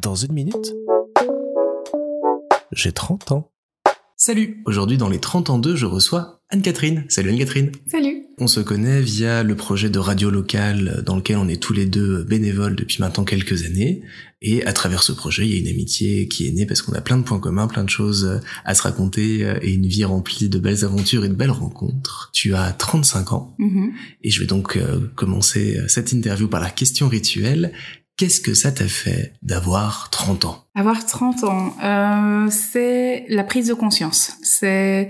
Dans une minute, j'ai 30 ans. Salut Aujourd'hui dans les 30 ans 2, je reçois Anne-Catherine. Salut Anne-Catherine Salut On se connaît via le projet de radio locale dans lequel on est tous les deux bénévoles depuis maintenant quelques années. Et à travers ce projet, il y a une amitié qui est née parce qu'on a plein de points communs, plein de choses à se raconter et une vie remplie de belles aventures et de belles rencontres. Tu as 35 ans Mhm. et je vais donc euh, commencer cette interview par la question rituelle. Qu'est-ce que ça t'a fait d'avoir 30 ans? Avoir 30 ans, euh, c'est la prise de conscience. C'est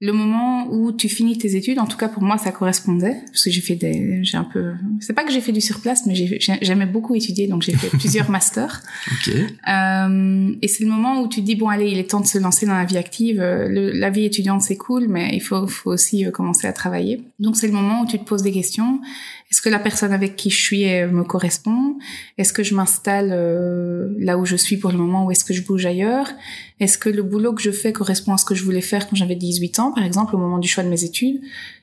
le moment où tu finis tes études. En tout cas, pour moi, ça correspondait parce que j'ai fait des, j'ai un peu, c'est pas que j'ai fait du surplace, mais j'ai- j'ai- j'aimais beaucoup étudier, donc j'ai fait plusieurs masters. Ok. Euh, et c'est le moment où tu te dis bon allez, il est temps de se lancer dans la vie active. Le- la vie étudiante c'est cool, mais il faut, faut aussi euh, commencer à travailler. Donc c'est le moment où tu te poses des questions. Est-ce que la personne avec qui je suis euh, me correspond? Est-ce que je m'installe euh, là où je suis pour le moment ou est-ce que je bouge ailleurs? Est-ce que le boulot que je fais correspond à ce que je voulais faire quand j'avais 18 ans, par exemple, au moment du choix de mes études?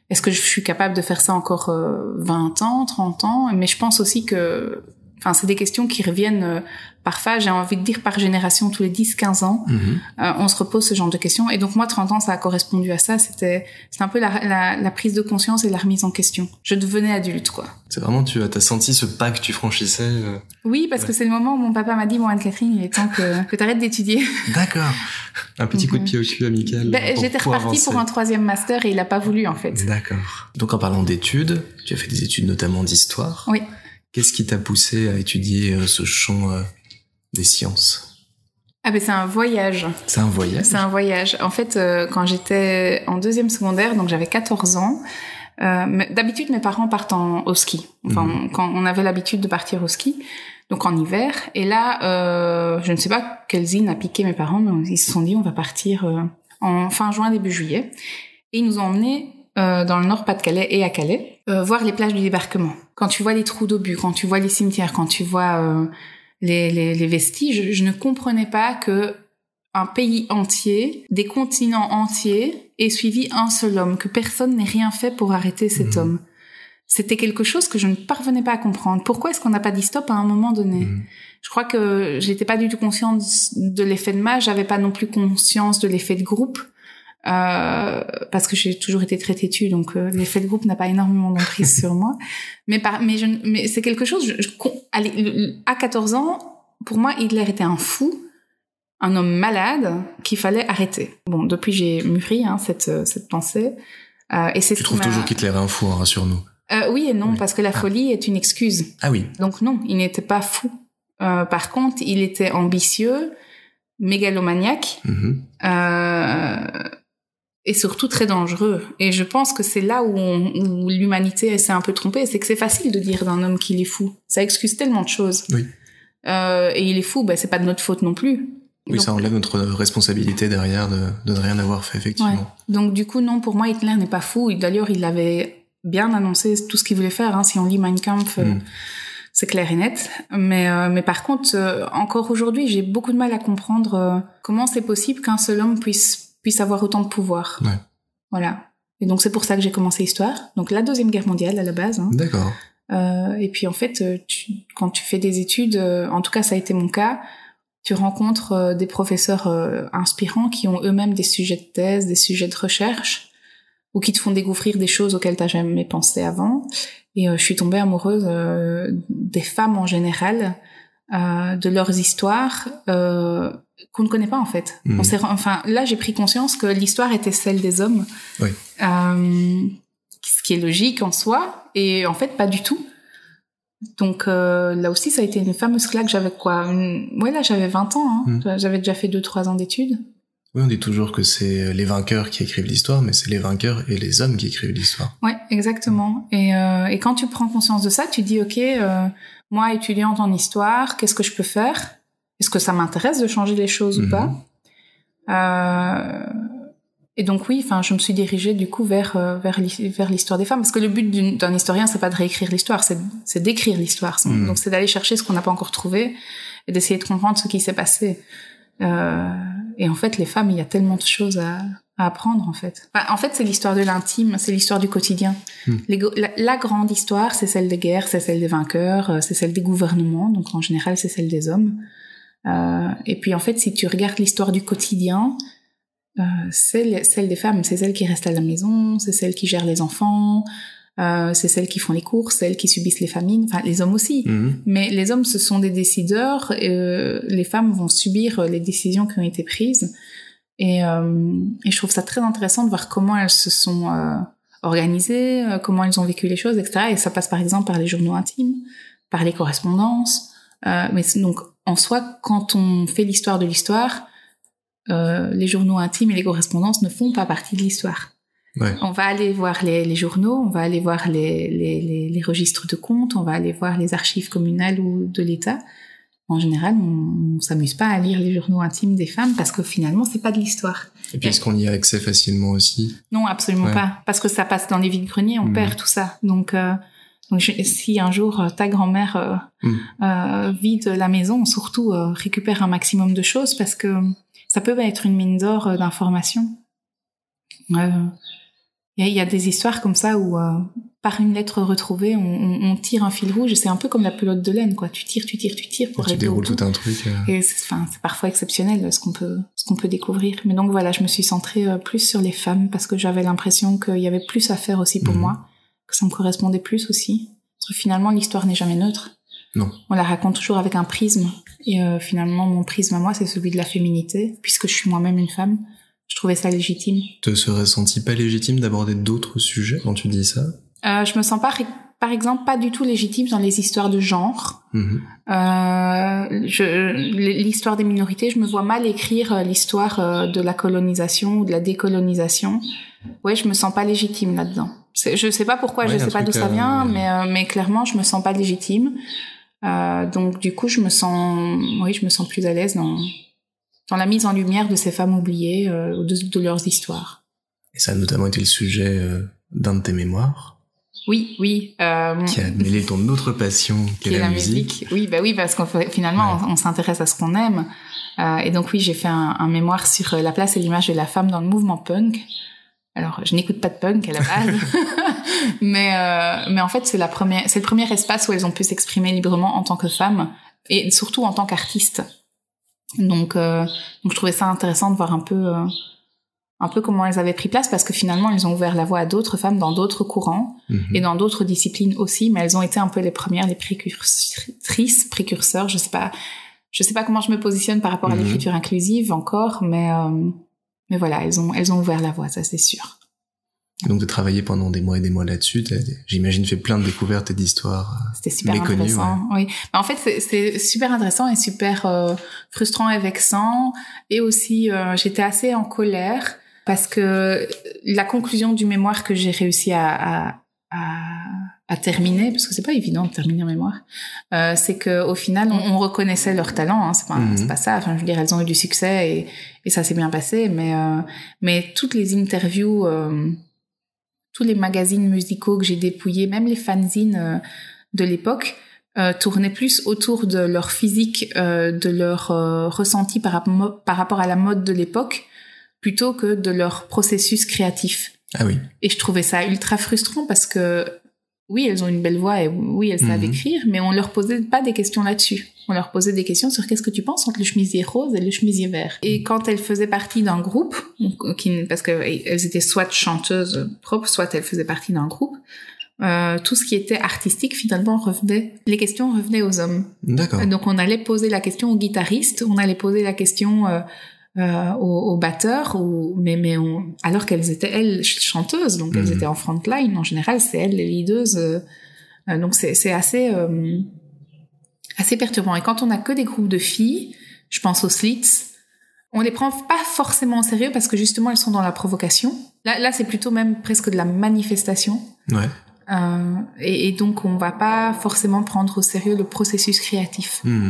Est-ce que je suis capable de faire ça encore euh, 20 ans, 30 ans? Mais je pense aussi que Enfin, c'est des questions qui reviennent euh, parfois, j'ai envie de dire par génération, tous les 10-15 ans, Mhm. euh, on se repose ce genre de questions. Et donc moi, 30 ans, ça a correspondu à ça. C'était c'est un peu la, la, la prise de conscience et la remise en question. Je devenais adulte, quoi. C'est vraiment, tu as senti ce pas que tu franchissais euh, Oui, parce que c'est le moment où mon papa m'a dit, bon Anne-Catherine, il est temps que, que tu arrêtes d'étudier. D'accord. Un petit coup de Mhm. pied au cul amical. Ben, J'étais repartie pour un troisième master et il a pas voulu, en fait. D'accord. Donc en parlant d'études, tu as fait des études notamment d'histoire. Oui. Qu'est-ce qui t'a poussé à étudier euh, ce champ euh, des sciences? Ah ben c'est un voyage. C'est un voyage? C'est un voyage. En fait, euh, quand j'étais en deuxième secondaire, donc j'avais 14 ans, euh, d'habitude mes parents partent en, au ski. Enfin, Mhm. quand on avait l'habitude de partir au ski, donc en hiver. Et là, euh, je ne sais pas quel zine a piqué mes parents, mais ils se sont dit on va partir euh, en fin juin, début juillet. Et ils nous ont emmenés euh, dans le nord Pas-de-Calais et à Calais, euh, voir les plages du débarquement. Quand tu vois les trous d'obus, quand tu vois les cimetières, quand tu vois euh, les, les, les vestiges, je, je ne comprenais pas que un pays entier, des continents entiers, ait suivi un seul homme, que personne n'ait rien fait pour arrêter cet Mhm. homme. C'était quelque chose que je ne parvenais pas à comprendre. Pourquoi est-ce qu'on n'a pas dit stop à un moment donné? Mhm. Je crois que j'étais pas du tout consciente de l'effet de masse, j'avais pas non plus conscience de l'effet de groupe. Euh, parce que j'ai toujours été très têtue, donc euh, l'effet de groupe n'a pas énormément d'emprise sur moi. Mais, par, mais, je, mais c'est quelque chose. Je, je, à 14 ans, pour moi, Hitler était un fou, un homme malade qu'il fallait arrêter. Bon, depuis j'ai mûri hein, cette euh, cette pensée. Euh, et c'est Tu trouves m'a- toujours qu'Hitler est un fou, hein, rassure-nous. Euh, oui et non, Oui. parce que la Ah. folie est une excuse. Ah oui. Donc non, il n'était pas fou. Euh, par contre, il était ambitieux, mégalomaniaque Mhm. euh, et surtout très dangereux. Et je pense que c'est là où, l'humanité s'est un peu trompée, c'est que c'est facile de dire d'un homme qu'il est fou. Ça excuse tellement de choses. Oui. Euh, et il est fou, bah, c'est pas de notre faute non plus. Oui, Donc- ça enlève notre responsabilité derrière de, de ne rien avoir fait, effectivement. Donc du coup, non, pour moi, Hitler n'est pas fou. D'ailleurs, il avait bien annoncé tout ce qu'il voulait faire. Hein. Si on lit Mein Kampf, euh, Mm. c'est clair et net. Mais, euh, mais par contre, encore aujourd'hui, j'ai beaucoup de mal à comprendre comment c'est possible qu'un seul homme puisse, puisse avoir autant de pouvoir. Ouais. Voilà. Et donc c'est pour ça que j'ai commencé Histoire. Donc la Deuxième Guerre mondiale à la base. hein. D'accord. Euh, et puis en fait, euh, tu, quand tu fais des études, euh, en tout cas ça a été mon cas, tu rencontres euh, des professeurs euh, inspirants qui ont eux-mêmes des sujets de thèse, des sujets de recherche, ou qui te font découvrir des choses auxquelles tu jamais pensé avant. Et euh, je suis tombée amoureuse euh, des femmes en général, euh, de leurs histoires euh, qu'on ne connaît pas en fait. Mhm. On s'est, enfin là j'ai pris conscience que l'histoire était celle des hommes, Oui. euh, ce qui est logique en soi, et en fait pas du tout. Donc là aussi, ça a été une fameuse claque. J'avais quoi une... Ouais, là, j'avais 20 ans. Hein. Mm. J'avais déjà fait 2-3 ans d'études. Oui, on dit toujours que c'est les vainqueurs qui écrivent l'histoire, mais c'est les vainqueurs et les hommes qui écrivent l'histoire. Ouais, exactement. Et, et quand tu prends conscience de ça, tu dis, OK, moi, étudiante en histoire, qu'est-ce que je peux faire? Est-ce que ça m'intéresse de changer les choses Mhm. ou pas? Euh, Et donc oui, enfin, je me suis dirigée du coup vers euh, vers l'hi- vers l'histoire des femmes, parce que le but d'un historien, c'est pas de réécrire l'histoire, c'est c'est d'écrire l'histoire. Mhm. Donc c'est d'aller chercher ce qu'on n'a pas encore trouvé et d'essayer de comprendre ce qui s'est passé. Euh, et en fait, les femmes, il y a tellement de choses à, à apprendre en fait. Enfin, en fait, c'est l'histoire de l'intime, c'est l'histoire du quotidien. Hmm. Les La, la grande histoire, c'est celle des guerres, c'est celle des vainqueurs, euh, c'est celle des gouvernements. Donc en général, c'est celle des hommes. Euh, et puis en fait, si tu regardes l'histoire du quotidien, euh, c'est le- celle des femmes, c'est celles qui restent à la maison, c'est celles qui gèrent les enfants, euh, c'est celles qui font les courses, celles qui subissent les famines, enfin les hommes aussi. Mhm. Mais les hommes, ce sont des décideurs. et, euh, les femmes vont subir les décisions qui ont été prises. Et, euh, et je trouve ça très intéressant de voir comment elles se sont euh, organisées, euh, comment elles ont vécu les choses, etc. Et ça passe par exemple par les journaux intimes, par les correspondances. Mais donc, en soi, quand on fait l'histoire de l'histoire, les journaux intimes et les correspondances ne font pas partie de l'histoire. Ouais. On va aller voir les, les journaux, on va aller voir les, les, les, les registres de comptes, on va aller voir les archives communales ou de l'État. En général, on, on s'amuse pas à lire les journaux intimes des femmes parce que finalement, c'est pas de l'histoire. Et puis, est-ce qu'on y a accès facilement aussi? Non, absolument Ouais. pas, parce que ça passe dans les vides-greniers, on Mhm. perd tout ça. Donc, euh, donc je- si un jour euh, ta grand-mère euh, euh, vide la maison, surtout récupère un maximum de choses parce que ça peut être une mine d'or d'informations. Euh, Il y, a- il y a des histoires comme ça où, euh, par une lettre retrouvée, on, on- on tire un fil rouge et c'est un peu comme la pelote de laine, quoi. Tu tires, tu tires, tu tires pour Tu déroules tout un truc. euh, Et c'est, enfin, c'est parfois exceptionnel ce qu'on peut, ce qu'on peut découvrir. Mais donc voilà, je me suis centrée euh, plus sur les femmes parce que j'avais l'impression qu'il y avait plus à faire aussi pour Mhm. moi, que ça me correspondait plus aussi. Parce que finalement, l'histoire n'est jamais neutre. Non. On la raconte toujours avec un prisme. Et euh, finalement, mon prisme à moi, c'est celui de la féminité, puisque je suis moi-même une femme. Je trouvais ça légitime. Te serais senti pas légitime d'aborder d'autres sujets quand tu dis ça? Euh, je me sens pas, par exemple, pas du tout légitime dans les histoires de genre. Mhm. Euh, l'histoire des minorités, je me vois mal écrire euh, l'histoire euh, de la colonisation ou de la décolonisation. Ouais, je me sens pas légitime là-dedans. Je sais pas pourquoi, Ouais, je sais pas d'où ça vient, mais mais clairement, je me sens pas légitime. Euh, donc du coup, je me sens, oui, je me sens plus à l'aise dans dans la mise en lumière de ces femmes oubliées, euh, de, de leurs histoires. Et ça a notamment été le sujet euh, d'un de tes mémoires, Oui, oui. Euh, qui a mêlé ton autre passion, qui est la, musique. Oui, bah oui, parce fait, finalement, Ouais. on, on s'intéresse à ce qu'on aime. Et donc oui, j'ai fait un, un mémoire sur la place et l'image de la femme dans le mouvement punk. Alors, je n'écoute pas de punk à la base, mais mais en fait, c'est la première, c'est le premier espace où elles ont pu s'exprimer librement en tant que femmes et surtout en tant qu'artistes. Donc, euh, donc je trouvais ça intéressant de voir un peu euh, un peu comment elles avaient pris place parce que finalement, elles ont ouvert la voie à d'autres femmes dans d'autres courants Mhm. et dans d'autres disciplines aussi, mais elles ont été un peu les premières, les précurtrices, précurseurs. Je sais pas, je sais pas comment je me positionne par rapport à Mhm. l'écriture inclusive encore, mais euh, mais voilà, elles ont elles ont ouvert la voie, ça c'est sûr. Donc de travailler pendant des mois et des mois là-dessus, j'imagine, fait plein de découvertes et d'histoires. C'était super Méconnu, intéressant. Oui, Mais en fait c'est- super intéressant et super euh, frustrant et vexant, et aussi euh, j'étais assez en colère parce que la conclusion du mémoire que j'ai réussi à, à à, à terminer, parce que c'est pas évident de terminer un mémoire, euh, c'est que au final, on, on reconnaissait leur talent. Hein, c'est pas, Mhm. c'est pas ça. Enfin, je veux dire, elles ont eu du succès et, et ça s'est bien passé. Mais euh, mais toutes les interviews, euh, tous les magazines musicaux que j'ai dépouillés, même les fanzines euh, de l'époque, euh, tournaient plus autour de leur physique, euh, de leur euh, ressenti par, rapport- par rapport à la mode de l'époque, plutôt que de leur processus créatif. Ah oui. Et je trouvais ça ultra frustrant parce que oui, elles ont une belle voix et oui, elles savent Mhm. écrire, mais on leur posait pas des questions là-dessus. On leur posait des questions sur qu'est-ce que tu penses entre le chemisier rose et le chemisier vert. Et quand elles faisaient partie d'un groupe, qui, parce qu'elles étaient soit chanteuses propres, soit elles faisaient partie d'un groupe, euh, tout ce qui était artistique finalement revenait, les questions revenaient aux hommes. D'accord. Donc on allait poser la question au guitariste, on allait poser la question euh, euh, au, au batteur, ou, mais, mais on, alors qu'elles étaient elles ch- chanteuses, donc elles Mhm. étaient en front line. En général, c'est elles les leaders. euh, euh, donc c'est c'est assez euh, assez perturbant. Et quand on a que des groupes de filles, je pense aux slits, on les prend pas forcément au sérieux parce que justement elles sont dans la provocation. Là, là c'est plutôt même presque de la manifestation. Ouais. Euh, et, et donc on va pas forcément prendre au sérieux le processus créatif. Hmm.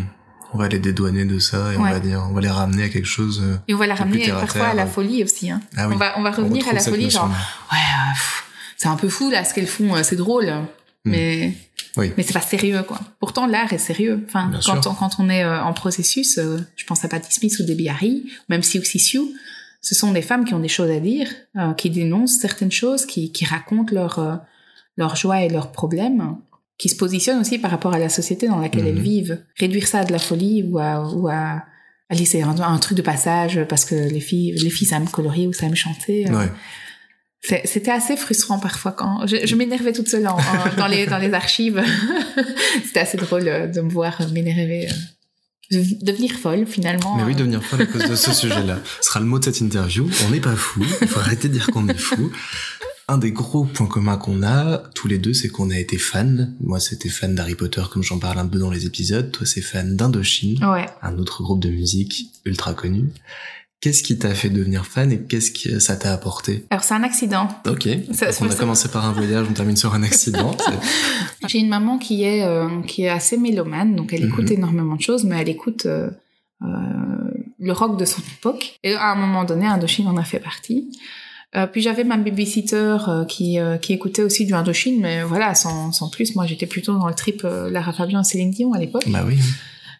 On va les dédouaner de ça et on va dire, on va les ramener à quelque chose. euh, Et on va la C'est ramener à parfois à la terre. folie aussi. Hein. Ah oui. on, va, on va revenir à la folie, genre, ouais, euh, c'est un peu fou là ce qu'elles font, euh, c'est drôle. Mm. Mais oui. mais c'est pas sérieux quoi. Pourtant l'art est sérieux. Enfin quand on, quand on est euh, en processus, euh, je pense à Patty Smith ou Debbie Harry, même si aussi Sioux, ce sont des femmes qui ont des choses à dire, euh, qui dénoncent certaines choses, qui, qui racontent leur leur joie et leurs problèmes, qui se positionnent aussi par rapport à la société dans laquelle elles mhm. vivent. Réduire ça à de la folie ou à ou à c'est un, un, truc de passage parce que les filles les filles savent colorier ou savent chanter. Ouais c'était assez frustrant parfois quand je, m'énervais toute seule dans les dans les archives. c'était assez drôle euh, de me voir m'énerver, euh, devenir folle finalement. Mais oui, devenir folle à cause de ce sujet-là. Ce sera le mot de cette interview. On n'est pas fou. Il faut arrêter de dire qu'on est fou. Un des gros points communs qu'on a tous les deux, c'est qu'on a été fans. Moi, c'était fan d'Harry Potter, comme j'en parle un peu dans les épisodes. Toi, c'est fan d'Indochine, ouais. un autre groupe de musique ultra connu. Qu'est-ce qui t'a fait devenir fan et qu'est-ce que ça t'a apporté? Alors c'est un accident. Ok. on a commencé par un voyage, on termine sur un accident. J'ai une maman qui est euh, qui est assez mélomane, donc elle écoute mhm. énormément de choses, mais elle écoute euh, euh, le rock de son époque. Et à un moment donné, Indochine en a fait partie. Euh, puis j'avais ma babysitter euh, qui qui écoutait aussi du Indochine, mais voilà, sans sans plus. Moi, j'étais plutôt dans le trip Lara Fabian et Céline Dion à l'époque. Bah oui.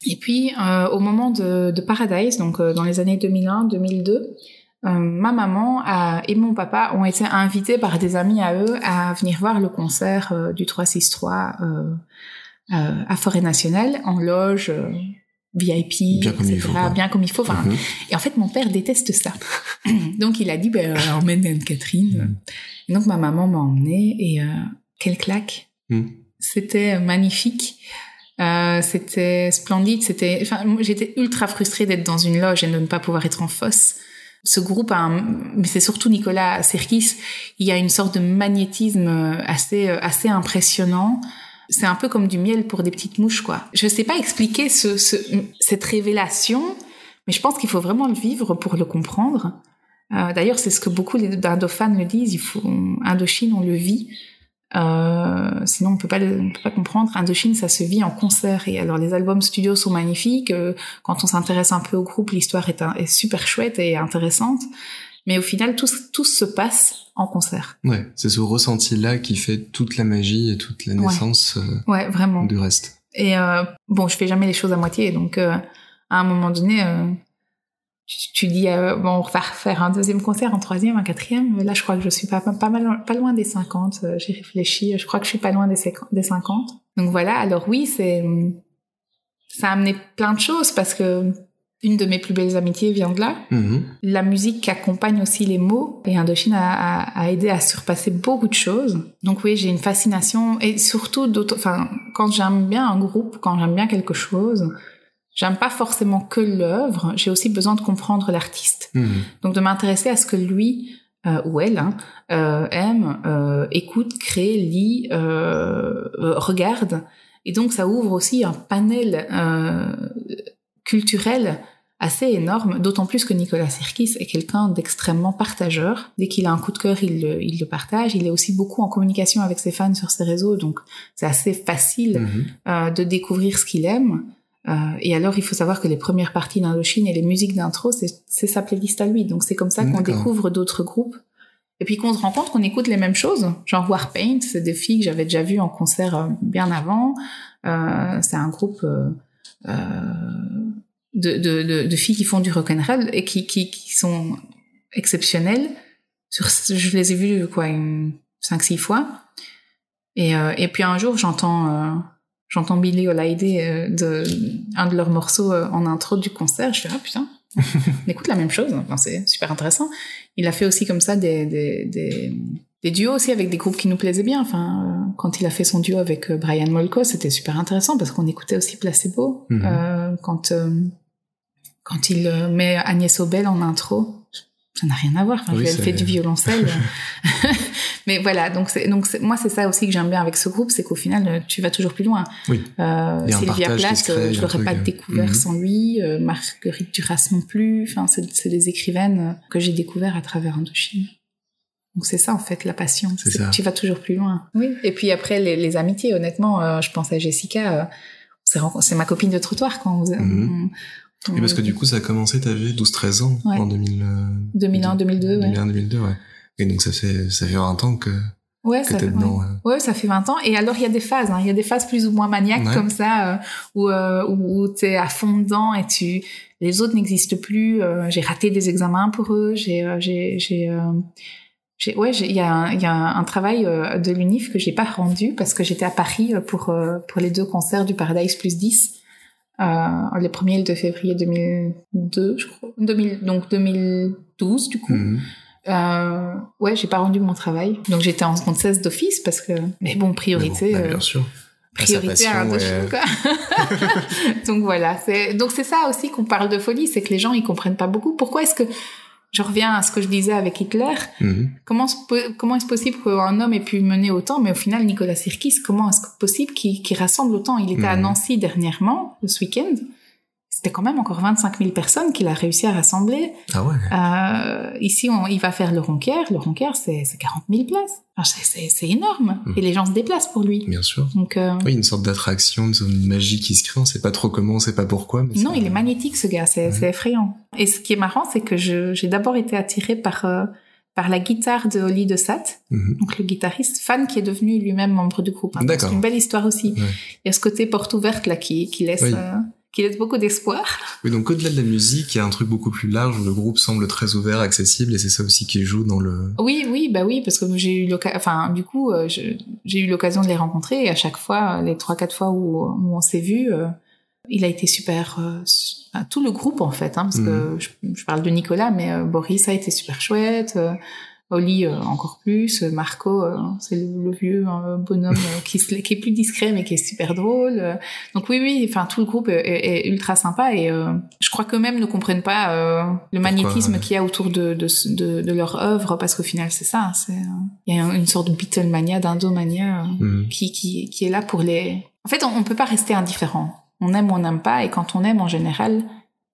Et puis, euh, au moment de, de, Paradise, donc euh, dans les années 2001-2002, euh, ma maman a, et mon papa ont été invités par des amis à eux à venir voir le concert euh, du 363 à Forêt Nationale en loge VIP, bien comme il faut, bien comme il faut. Enfin, mhm. Et en fait, mon père déteste ça. donc, il a dit, ben, emmène Anne-Catherine. Mhm. Et donc, ma maman m'a emmenée et quelle claque. Mhm. C'était magnifique. Euh, c'était splendide. C'était, enfin, j'étais ultra frustrée d'être dans une loge et de ne pas pouvoir être en fosse. Ce groupe, a mais c'est surtout Nicolas Serkis, il y a une sorte de magnétisme assez, assez impressionnant. C'est un peu comme du miel pour des petites mouches, quoi. Je sais pas expliquer ce, ce cette révélation, mais je pense qu'il faut vraiment le vivre pour le comprendre. Euh, D'ailleurs, c'est ce que beaucoup d'Indofans le disent. Il faut Indochine, on le vit. Euh, sinon, on peut peut pas comprendre. Indochine, ça se vit en concert. Et alors, les albums studio sont magnifiques. Euh, quand on s'intéresse un peu au groupe, l'histoire est, super chouette et intéressante. Mais au final, tout, tout se passe en concert. Ouais, c'est ce ressenti-là qui fait toute la magie et toute la naissance euh, ouais, vraiment. du reste. Et euh, bon, je fais jamais les choses à moitié. Donc, euh, à un moment donné, tu dis bon on va faire un deuxième concert, un troisième, un quatrième. Là, je crois que je suis pas pas mal pas loin des 50. Euh, j'ai réfléchi, je crois que je suis pas loin des des 50. Donc voilà. Alors oui, c'est ça a amené plein de choses parce que une de mes plus belles amitiés vient de là. Mm-hmm. La musique accompagne aussi les mots et Indochine a, a, aidé à surpasser beaucoup de choses. Donc oui, j'ai une fascination et surtout enfin quand j'aime bien un groupe, quand j'aime bien quelque chose, J'aime pas forcément que l'œuvre, j'ai aussi besoin de comprendre l'artiste. Mhm. Donc de m'intéresser à ce que lui euh, ou elle hein, euh, aime, euh, écoute, crée, lit, regarde. Et donc ça ouvre aussi un panel euh, culturel assez énorme, d'autant plus que Nicolas Sirkis est quelqu'un d'extrêmement partageur. Dès qu'il a un coup de cœur, il le, il le partage. Il est aussi beaucoup en communication avec ses fans sur ses réseaux, donc c'est assez facile mhm. de découvrir ce qu'il aime. Euh, et alors, il faut savoir que les premières parties d'Indochine et les musiques d'intro, c'est sa playlist à lui. Donc, c'est comme ça qu'on découvre d'autres groupes. Et puis qu'on se rend compte qu'on écoute les mêmes choses. Genre Warpaint, c'est des filles que j'avais déjà vues en concert euh, bien avant. Euh, c'est un groupe euh, euh, de, filles qui font du rock'n'roll et qui, qui, qui sont exceptionnelles. Je les ai vues quoi, une, cinq six fois. Et, euh, puis un jour, j'entends j'entends Billy Holiday euh, de un de leurs morceaux euh, en intro du concert, je fais ah putain, on écoute la même chose, enfin, c'est super intéressant. Il a fait aussi comme ça des, des, duos aussi avec des groupes qui nous plaisaient bien. Enfin, euh, quand il a fait son duo avec Brian Molko, c'était super intéressant parce qu'on écoutait aussi Placebo. Mm euh, quand quand il met Agnès Obel en intro, ça n'a rien à voir. Enfin, elle fait du violoncelle. Mais voilà, donc c'est donc moi c'est ça aussi que j'aime bien avec ce groupe, c'est qu'au final tu vas toujours plus loin. Oui. Euh, Sylvia Plath, euh, je l'aurais pas euh, découvert mhm. sans lui. Euh, Marguerite Duras non plus. Enfin, c'est des écrivaines que j'ai découvert à travers Indochine. Donc c'est ça en fait la passion, c'est que tu vas toujours plus loin. Oui. Et puis après les, les amitiés, honnêtement, je pense à Jessica. c'est ma copine de trottoir quand vous, mhm. Et parce que du coup, ça a commencé, t'avais 12-13 ans en 2000, 2001, 2002, 2001, 2002, ouais. Et donc ça fait ça fait 20 ans que Ouais, ça fait, dedans. ouais. ouais. Ouais, ça fait 20 ans. Et alors, il y a des phases. hein. Il y a des phases plus ou moins maniaques Ouais. comme ça, euh, où, euh, où t'es à fond dedans et tu... Les autres n'existent plus. euh, j'ai raté des examens pour eux. J'ai... euh, j'ai, euh, j'ai- ouais, il y a, un- il y a un, un travail euh, de l'UNIF que j'ai pas rendu parce que j'étais à Paris euh, pour, euh, pour les deux concerts du Paradise plus 10. Euh, le premier, le 2 février 2002, je crois. 2000, donc 2012, du coup. Mhm. Euh, ouais, j'ai pas rendu mon travail. Donc j'étais en seconde 16 d'office parce que. Mais bon, priorité. Mais bon, bah, bien sûr. Priorité à passion, Indochine, ouais. quoi. donc voilà. C'est, donc c'est ça aussi qu'on parle de folie, c'est que les gens ils comprennent pas beaucoup. Pourquoi est-ce que je reviens à ce que je disais avec Hitler Mhm. Comment, est-ce possible qu'un homme ait pu mener autant Mais au final, Nicolas Sirkis, comment est-ce possible qu'il, qu'il rassemble autant? Il était à Mhm. Nancy dernièrement, ce week-end. C'était quand même encore 25 000 personnes qu'il a réussi à rassembler. Ah ouais. Euh, ici, on, il va faire le Ronquière. Le Ronquière, c'est, c'est 40 000 places. Enfin, c'est, énorme. Mhm. Et les gens se déplacent pour lui. Bien sûr. Donc, euh, Oui, une sorte d'attraction, une zone magie qui se crée. On sait pas trop comment, on sait pas pourquoi. Mais non, il est magnétique, ce gars. C'est, Ouais. effrayant. Et ce qui est marrant, c'est que j'ai d'abord été attirée par, euh, par la guitare de Oli de Sat, Mhm. donc le guitariste, fan qui est devenu lui-même membre du groupe. hein. C'est une belle histoire aussi. Ouais. Il y a ce côté porte ouverte là qui, qui laisse, Oui. euh, qui laisse beaucoup d'espoir. Oui, donc au-delà de la musique, il y a un truc beaucoup plus large où le groupe semble très ouvert, accessible, et c'est ça aussi qui joue dans le. Oui, oui, bah oui, parce que j'ai eu l'occasion, enfin, du coup, euh, j'ai eu l'occasion de les rencontrer et à chaque fois, les trois, quatre fois où, où on s'est vu, euh, il a été super, euh, tout le groupe en fait, hein, parce que je, je parle de Nicolas, mais euh, Boris a été super chouette, Oli euh, encore plus, euh, Marco, euh, c'est le, le vieux euh, bonhomme euh, qui, est plus discret mais qui est super drôle. donc oui, oui, enfin tout le groupe est, ultra sympa et je crois qu'eux-mêmes ne comprennent pas le magnétisme ouais. qu'il y a autour de, de, de, de leur œuvre parce qu'au final c'est ça, c'est il y a une sorte de Beatlemania, d'Indomania Mhm. qui, qui, qui est là pour les. En fait, on, on peut pas rester indifférent. On aime ou on n'aime pas, et quand on aime en général,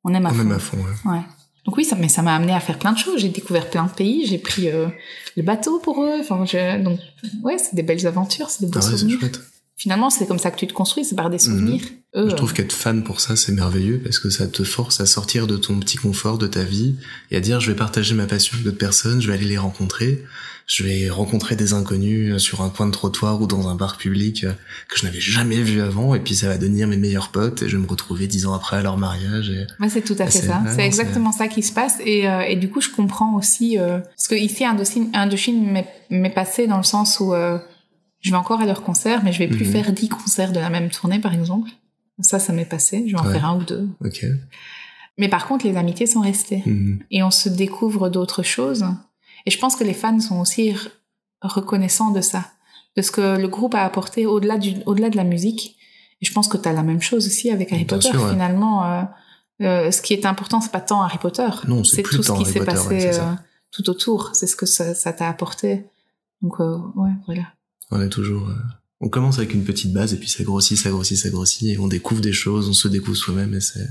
on aime à Ah, fond. même à fond, ouais. Ouais. Donc oui, ça, mais ça m'a amené à faire plein de choses. J'ai découvert plein de pays, j'ai pris euh, le bateau pour eux. Enfin, je... donc ouais, c'est des belles aventures, c'est des beaux Ah ouais, c'est souvenirs. chouette. Finalement, c'est comme ça que tu te construis, c'est par des souvenirs. Eux, Mhm. Je trouve euh, qu'être fan pour ça, c'est merveilleux parce que ça te force à sortir de ton petit confort de ta vie et à dire je vais partager ma passion avec d'autres personnes, je vais aller les rencontrer, je vais rencontrer des inconnus euh, sur un coin de trottoir ou dans un bar public euh, que je n'avais jamais vu avant et puis ça va devenir mes meilleurs potes et je vais me retrouver dix ans après à leur mariage. Et... Ouais, c'est tout à fait ça. C'est exactement ça qui se passe. Et, euh, et du coup, je comprends aussi... Euh, parce que ici, Indochine, Indochine m'est- m'est passé dans le sens où euh, je vais encore à leur concert, mais je vais plus Mhm. faire dix concerts de la même tournée, par exemple. Ça, ça m'est passé. Je vais en Ouais. faire un ou deux. Ok. Mais par contre, les amitiés sont restées. Mhm. Et on se découvre d'autres choses. Et je pense que les fans sont aussi reconnaissants de ça. De ce que le groupe a apporté au-delà du, au-delà de la musique. Et je pense que tu as la même chose aussi avec Harry Bien Potter. sûr, ouais. Finalement, euh, euh, ce qui est important, c'est pas tant Harry Potter. Non, c'est tout ce qui Harry s'est Potter, passé ouais, euh, tout autour. C'est ce que ça t'a apporté. Donc, euh, ouais, voilà. On est toujours. On commence avec une petite base et puis ça grossit, ça grossit, ça grossit et on découvre des choses, on se découvre soi-même et c'est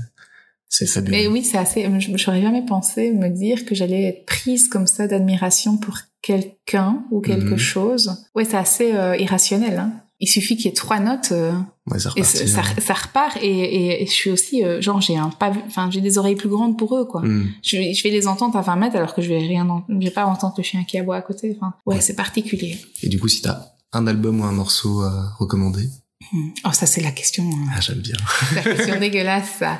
c'est fabuleux. Mais oui, c'est assez. je- J'aurais jamais pensé me dire que j'allais être prise comme ça d'admiration pour quelqu'un ou quelque Mhm. chose. Ouais, c'est assez euh, irrationnel. Hein. Il suffit qu'il y ait trois notes euh, Ouais, ça et repartit, ça, ça, hein. ça repart. Et, et, et je suis aussi euh, genre j'ai un pas, enfin j'ai des oreilles plus grandes pour eux quoi. Mhm. Je, je vais les entendre à 20 mètres alors que je vais rien, en- je vais pas entendre le chien qui aboie à côté. Enfin, ouais, Ouais. c'est particulier. Et du coup, si t'as un album ou un morceau à recommander, Hmm. Oh, ça c'est la question. hein. ah, j'aime bien. la question dégueulasse, ça.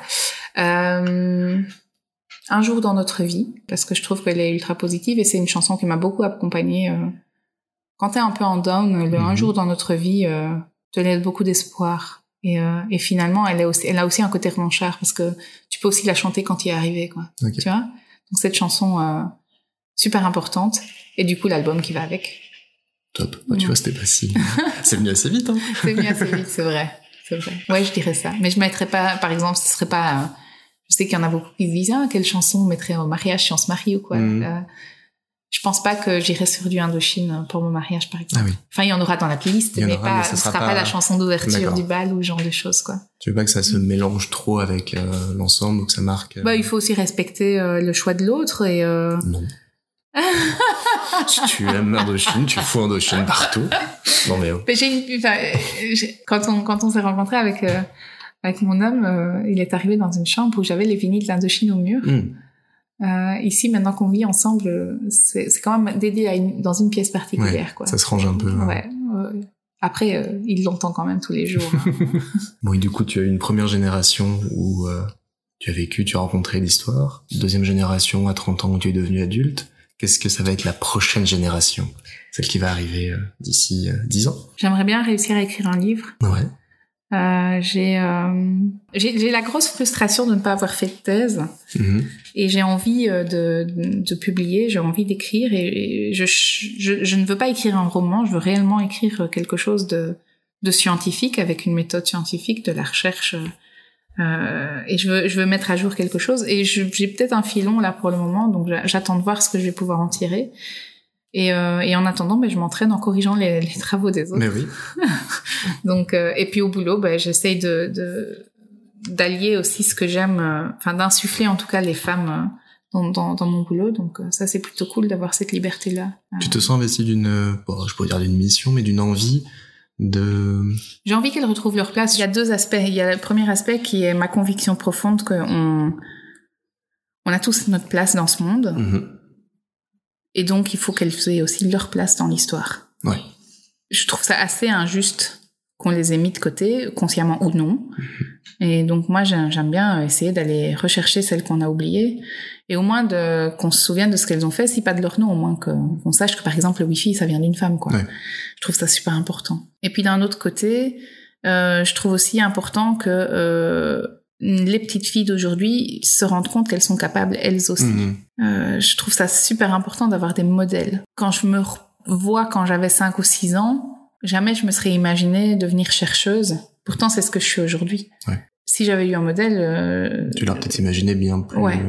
Euh, un jour dans notre vie, parce que je trouve qu'elle est ultra positive et c'est une chanson qui m'a beaucoup accompagnée. euh. Quand t'es un peu en down, le un Mhm. jour dans notre vie euh, te laisse beaucoup d'espoir. Et, euh, et finalement, elle, est aussi, elle a aussi un côté revanchard parce que tu peux aussi la chanter quand il est arrivé, quoi. Ok. Tu vois? Donc cette chanson super importante et du coup l'album qui va avec. Top. Bah, tu vois, c'était pas si. c'est venu assez vite, hein. C'est bien assez vite, c'est vrai. C'est vrai. Ouais, je dirais ça. Mais je mettrais pas, par exemple, ce serait pas. Je sais qu'il y en a beaucoup qui se disent ah, quelle chanson on mettrait au mariage si on se marie ou quoi. Mhm. Euh, je pense pas que j'irais sur du Indochine pour mon mariage, par exemple. Ah oui. Enfin, il y en aura dans la playlist, mais aura, pas, mais ce sera sera pas, pas- la chanson d'ouverture du bal ou ce genre de choses, quoi. Tu veux pas que ça se mélange trop avec euh, l'ensemble ou que ça marque. euh, Bah, il faut aussi respecter le choix de l'autre et. Non. si tu aimes Indochine, tu fous Indochine partout. Non mais oh. Mais j'ai une- enfin, quand on quand on s'est rencontré avec avec mon homme, euh, il est arrivé dans une chambre où j'avais les vinyles d'Indochine au mur. Hmm. Euh, ici, maintenant qu'on vit ensemble, c'est quand même d'aider dans une pièce particulière. Ouais, quoi. Ça se range un peu. hein. Ouais. Après, euh, il l'entend quand même tous les jours. hein. Bon, et du coup, tu as eu une première génération où tu as vécu, tu as rencontré l'histoire. Deuxième génération à 30 ans où tu es devenu adulte. Qu'est-ce que ça va être la prochaine génération? Celle qui va arriver d'ici euh, 10 ans? J'aimerais bien réussir à écrire un livre. Ouais. Euh, j'ai euh, j'ai j'ai la grosse frustration de ne pas avoir fait de thèse. Mhm. et j'ai envie euh, de, de publier, j'ai envie d'écrire et, et je, je, je ne veux pas écrire un roman, je veux réellement écrire quelque chose de, de scientifique avec une méthode scientifique, de la recherche euh, et je veux, je veux mettre à jour quelque chose. Et j'ai peut-être un filon là pour le moment donc j'a- j'attends de voir ce que je vais pouvoir en tirer et, euh, et en attendant ben, je m'entraîne en corrigeant les, les travaux des autres. Mais oui. Donc, euh, et puis au boulot, ben, j'essaye de, de d'allier aussi ce que j'aime, euh, enfin d'insuffler en tout cas les femmes dans, dans, dans mon boulot. Donc ça, c'est plutôt cool d'avoir cette liberté-là. Euh, Tu te sens investi d'une, bon, je pourrais dire d'une mission, mais d'une envie de... J'ai envie qu'elles retrouvent leur place. Il y a deux aspects. Il y a le premier aspect qui est ma conviction profonde qu'on on a tous notre place dans ce monde, Mhm. Et donc il faut qu'elles aient aussi leur place dans l'histoire. Ouais. je trouve ça assez injuste qu'on les ait mis de côté, consciemment ou non. Et donc moi, j'ai- j'aime bien essayer d'aller rechercher celles qu'on a oubliées, et au moins de qu'on se souvienne de ce qu'elles ont fait, si pas de leur nom, au moins qu'on sache que par exemple le Wi-Fi, ça vient d'une femme, quoi. Ouais. Je trouve ça super important. Et puis d'un autre côté, euh, je trouve aussi important que euh, les petites filles d'aujourd'hui se rendent compte qu'elles sont capables elles aussi. Mhm. Euh, je trouve ça super important d'avoir des modèles. Quand je me vois quand j'avais 5 ou 6 ans, jamais je me serais imaginé devenir chercheuse. Pourtant, c'est ce que je suis aujourd'hui. Ouais. Si j'avais eu un modèle... euh, Tu l'as peut-être imaginé bien plus... Ouais.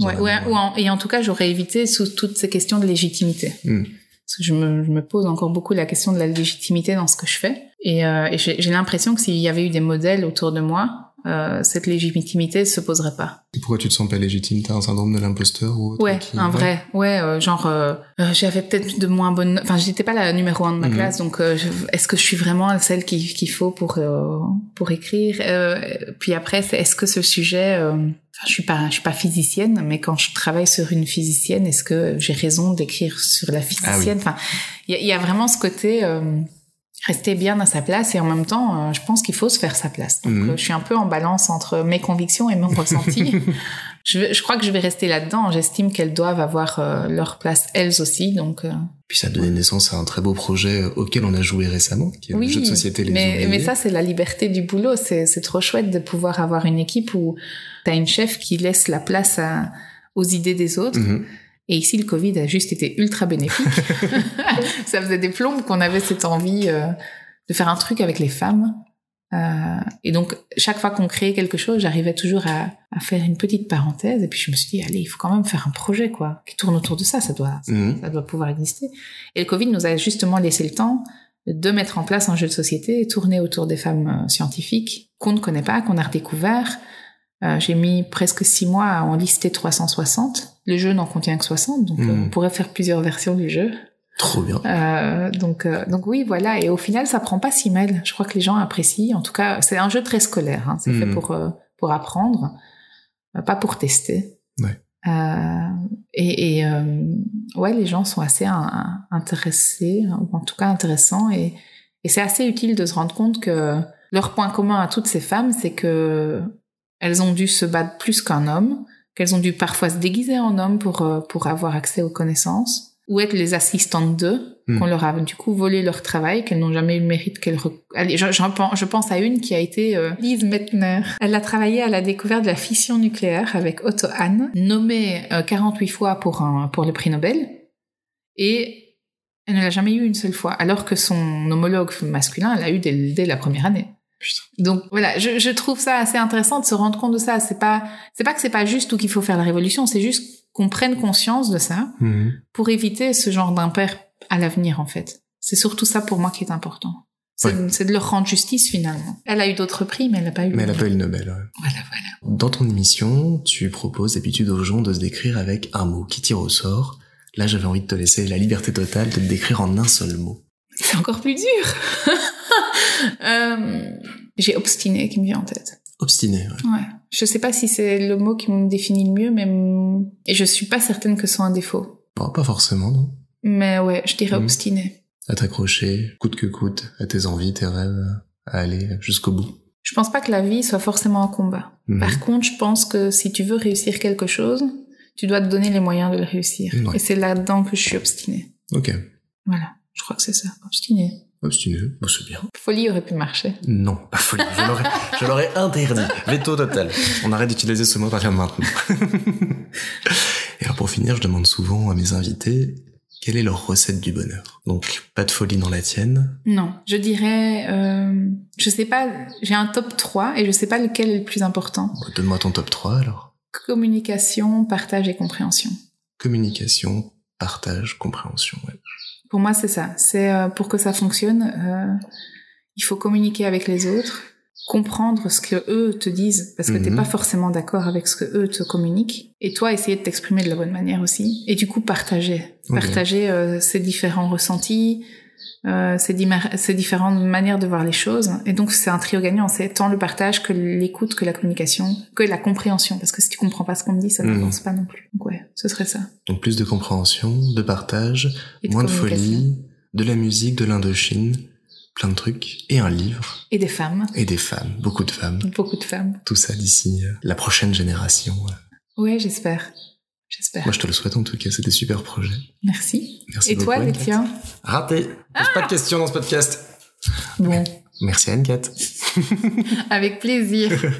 en ouais, en- et en tout cas, j'aurais évité sous toutes ces questions de légitimité. Mm. Parce que je me, je me pose encore beaucoup la question de la légitimité dans ce que je fais. Et, euh, j'ai l'impression que s'il y avait eu des modèles autour de moi, euh, cette légitimité se poserait pas. Pourquoi tu te sens pas légitime? T'as un syndrome de l'imposteur ou autre Ouais, qui- un vrai. Ouais, euh, genre euh, euh, j'avais peut-être de moins bonnes. Enfin, j'étais pas la numéro un de ma Mhm. classe, donc euh, je- est-ce que je suis vraiment celle qu'il faut pour euh, pour écrire? Euh, Puis après, est-ce que ce sujet euh, Enfin, je suis pas, je suis pas physicienne, mais quand je travaille sur une physicienne, est-ce que j'ai raison d'écrire sur la physicienne? Enfin, il y, y a vraiment ce côté euh, rester bien à sa place et en même temps, euh, je pense qu'il faut se faire sa place. Donc, Mhm. euh, je suis un peu en balance entre mes convictions et mon ressenti. je, crois que je vais rester là-dedans. J'estime qu'elles doivent avoir euh, leur place elles aussi. Donc, euh, Puis ça a donné naissance à un très beau projet auquel on a joué récemment, qui est oui, le jeu de société Les mais, mais ça, c'est la liberté du boulot. C'est c'est trop chouette de pouvoir avoir une équipe où t'as une chef qui laisse la place à, aux idées des autres. Mhm. Et ici, le Covid a juste été ultra bénéfique. ça faisait des plombes qu'on avait cette envie euh, de faire un truc avec les femmes. Euh, et donc, chaque fois qu'on créait quelque chose, j'arrivais toujours à, à faire une petite parenthèse. Et puis, je me suis dit, allez, il faut quand même faire un projet, quoi, qui tourne autour de ça. Ça doit, Mhm. ça doit pouvoir exister. Et le Covid nous a justement laissé le temps de mettre en place un jeu de société tourné autour des femmes euh, scientifiques qu'on ne connaît pas, qu'on a redécouvert. Euh, J'ai mis presque six mois à en lister 360. Le jeu n'en contient que 60, donc euh, Mhm. on pourrait faire plusieurs versions du jeu. Trop bien. Euh, donc, euh, donc oui, voilà. Et au final, ça prend pas si mal. Je crois que les gens apprécient. En tout cas, c'est un jeu très scolaire. Hein. C'est fait Mhm. pour euh, pour apprendre, euh, pas pour tester. Ouais. Euh, et et euh, ouais, les gens sont assez in- intéressés, ou en tout cas intéressants. Et, et c'est assez utile de se rendre compte que leur point commun à toutes ces femmes, c'est que elles ont dû se battre plus qu'un homme, qu'elles ont dû parfois se déguiser en homme pour euh, pour avoir accès aux connaissances ou être les assistantes d'eux, Hmm. qu'on leur a du coup volé leur travail, qu'elles n'ont jamais eu le mérite qu'elles... rec- Allez, je, pen- je pense à une qui a été euh, Lise Mettner. Elle a travaillé à la découverte de la fission nucléaire avec Otto Hahn, nommée euh, 48 fois pour, un, pour le prix Nobel, et elle ne l'a jamais eu une seule fois, alors que son homologue masculin l'a eu dès, dès la première année. Donc voilà, je, je trouve ça assez intéressant de se rendre compte de ça. C'est pas, c'est pas que c'est pas juste ou qu'il faut faire la révolution, c'est juste qu'on prenne conscience de ça Mhm. pour éviter ce genre d'impair à l'avenir, en fait. C'est surtout ça pour moi qui est important. C'est de leur rendre justice finalement. Elle a eu d'autres prix, mais elle n'a pas eu. Mais elle a pas eu le Nobel. ouais. Voilà, voilà. Dans ton émission, tu proposes d'habitude aux gens de se décrire avec un mot qui tire au sort. Là, j'avais envie de te laisser la liberté totale de te décrire en un seul mot. C'est encore plus dur. Euh, J'ai obstiné qui me vient en tête. Obstiné, ouais. Ouais. Je sais pas si c'est le mot qui me définit le mieux, mais et je suis pas certaine que ce soit un défaut. Bon, pas forcément, non. Mais ouais, je dirais Mhm. obstiné. À t'accrocher, coûte que coûte, à tes envies, tes rêves, à aller jusqu'au bout. Je pense pas que la vie soit forcément un combat. Mhm. Par contre, je pense que si tu veux réussir quelque chose, tu dois te donner les moyens de le réussir. Ouais. Et c'est là-dedans que je suis obstinée. Ok. Voilà. Je crois que c'est ça. Obstinée. Obstiné, bon, c'est bien. Folie aurait pu marcher. Non, pas folie. Je l'aurais, je l'aurais interdit. Veto total. On arrête d'utiliser ce mot à partir de maintenant. Et alors pour finir, je demande souvent à mes invités quelle est leur recette du bonheur? Donc pas de folie dans la tienne. Non. Je dirais, euh, je sais pas, j'ai un top 3 et je sais pas lequel est le plus important. Bon, Donne-moi ton top 3 alors. Communication, partage et compréhension. Communication, partage, compréhension. Ouais. Pour moi, c'est ça. C'est euh, pour que ça fonctionne, euh, il faut communiquer avec les autres, comprendre ce que eux te disent, parce que t'es Mhm. pas forcément d'accord avec ce que eux te communiquent, et toi essayer de t'exprimer de la bonne manière aussi, et du coup partager, partager euh, ces différents ressentis, euh, ces, différentes manières de voir les choses, et donc c'est un trio gagnant. C'est tant le partage que l'écoute, que la communication, que la compréhension, parce que si tu comprends pas ce qu'on te dit, ça Mhm. n'avance pas non plus. Donc ouais, ce serait ça. Donc plus de compréhension, de partage, Et moins de folie, de la musique, de l'Indochine, plein de trucs, et un livre, Et des femmes, et des femmes, beaucoup de femmes. beaucoup de femmes. Tout ça d'ici euh, la prochaine génération. ouais. Ouais, j'espère. J'espère. Moi je te le souhaite en tout cas, c'est des super projets. Merci. Merci Et toi, beaucoup, Anne-Cat. tiens Raté Pose pas de questions dans ce podcast Bon, Merci Anne-Cat. avec plaisir.